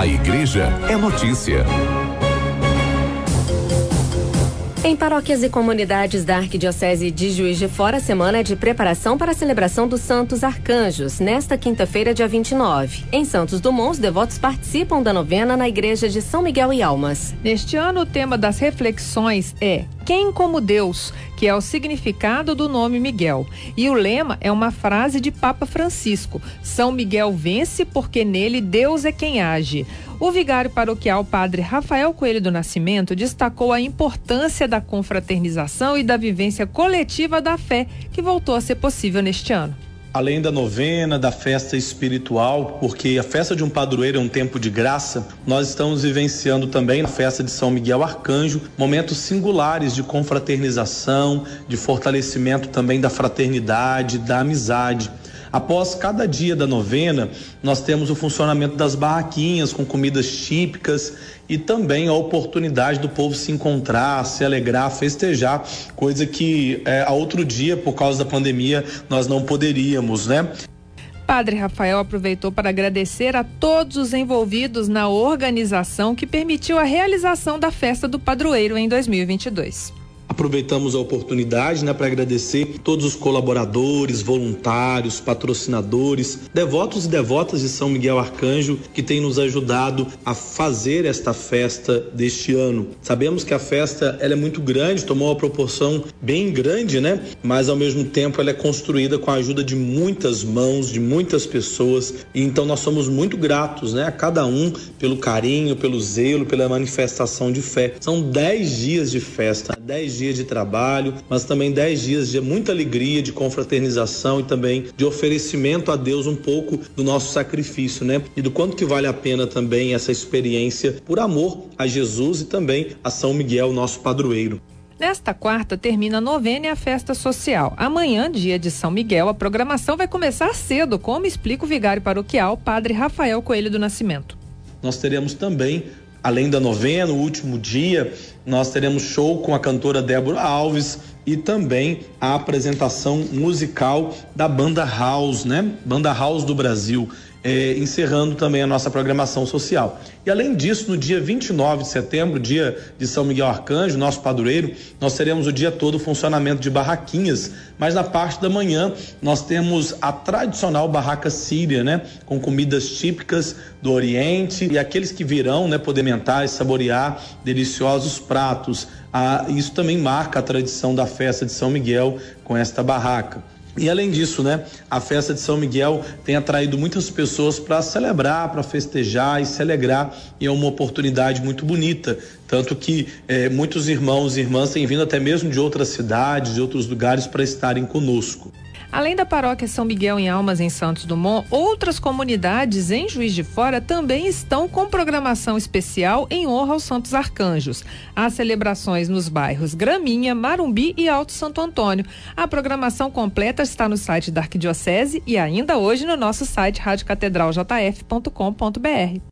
A igreja é notícia. Em paróquias e comunidades da Arquidiocese de Juiz de Fora, a semana é de preparação para a celebração dos Santos Arcanjos, nesta quinta-feira, dia 29. Em Santos Dumont, os devotos participam da novena na Igreja de São Miguel e Almas. Neste ano, o tema das reflexões é Quem como Deus, que é o significado do nome Miguel. E o lema é uma frase de Papa Francisco: São Miguel vence porque nele Deus é quem age. O vigário paroquial padre Rafael Coelho do Nascimento destacou a importância da confraternização e da vivência coletiva da fé que voltou a ser possível neste ano além da novena, da festa espiritual, porque a festa de um padroeiro é um tempo de graça, nós estamos vivenciando também na festa de São Miguel Arcanjo momentos singulares de confraternização, de fortalecimento também da fraternidade, da amizade. Após cada dia da novena, nós temos o funcionamento das barraquinhas com comidas típicas e também a oportunidade do povo se encontrar, se alegrar, festejar, coisa que é, a outro dia, por causa da pandemia, nós não poderíamos, né? Padre Rafael aproveitou para agradecer a todos os envolvidos na organização que permitiu a realização da festa do padroeiro em 2022. Aproveitamos a oportunidade né, para agradecer todos os colaboradores, voluntários, patrocinadores, devotos e devotas de São Miguel Arcanjo que têm nos ajudado a fazer esta festa deste ano. Sabemos que a festa ela é muito grande, tomou uma proporção bem grande, né? Mas ao mesmo tempo ela é construída com a ajuda de muitas mãos, de muitas pessoas. E então nós somos muito gratos, né? A cada um pelo carinho, pelo zelo, pela manifestação de fé. São dez dias de festa, dez dias de trabalho, mas também dez dias de muita alegria, de confraternização e também de oferecimento a Deus um pouco do nosso sacrifício, né? E do quanto que vale a pena também essa experiência por amor a Jesus e também a São Miguel, nosso padroeiro. Nesta quarta termina a novena e a festa social. Amanhã, dia de São Miguel, a programação vai começar cedo, como explica o vigário paroquial, Padre Rafael Coelho do Nascimento. Nós teremos também além da novena, o último dia, nós teremos show com a cantora Débora Alves e também a apresentação musical da Banda House, né? Banda House do Brasil é, encerrando também a nossa programação social. E além disso, no dia 29 de setembro, dia de São Miguel Arcanjo, nosso padroeiro, nós teremos o dia todo o funcionamento de barraquinhas, mas na parte da manhã nós temos a tradicional barraca síria, né, com comidas típicas do Oriente e aqueles que virão, né, poder mentar e saborear deliciosos pratos. Ah, isso também marca a tradição da festa de São Miguel com esta barraca. E além disso, né, a festa de São Miguel tem atraído muitas pessoas para celebrar, para festejar e se alegrar, e é uma oportunidade muito bonita. Tanto que eh, muitos irmãos e irmãs têm vindo até mesmo de outras cidades, de outros lugares para estarem conosco. Além da paróquia São Miguel em Almas, em Santos Dumont, outras comunidades em Juiz de Fora também estão com programação especial em honra aos Santos Arcanjos. Há celebrações nos bairros Graminha, Marumbi e Alto Santo Antônio. A programação completa está no site da Arquidiocese e ainda hoje no nosso site radiocatedraljf.com.br.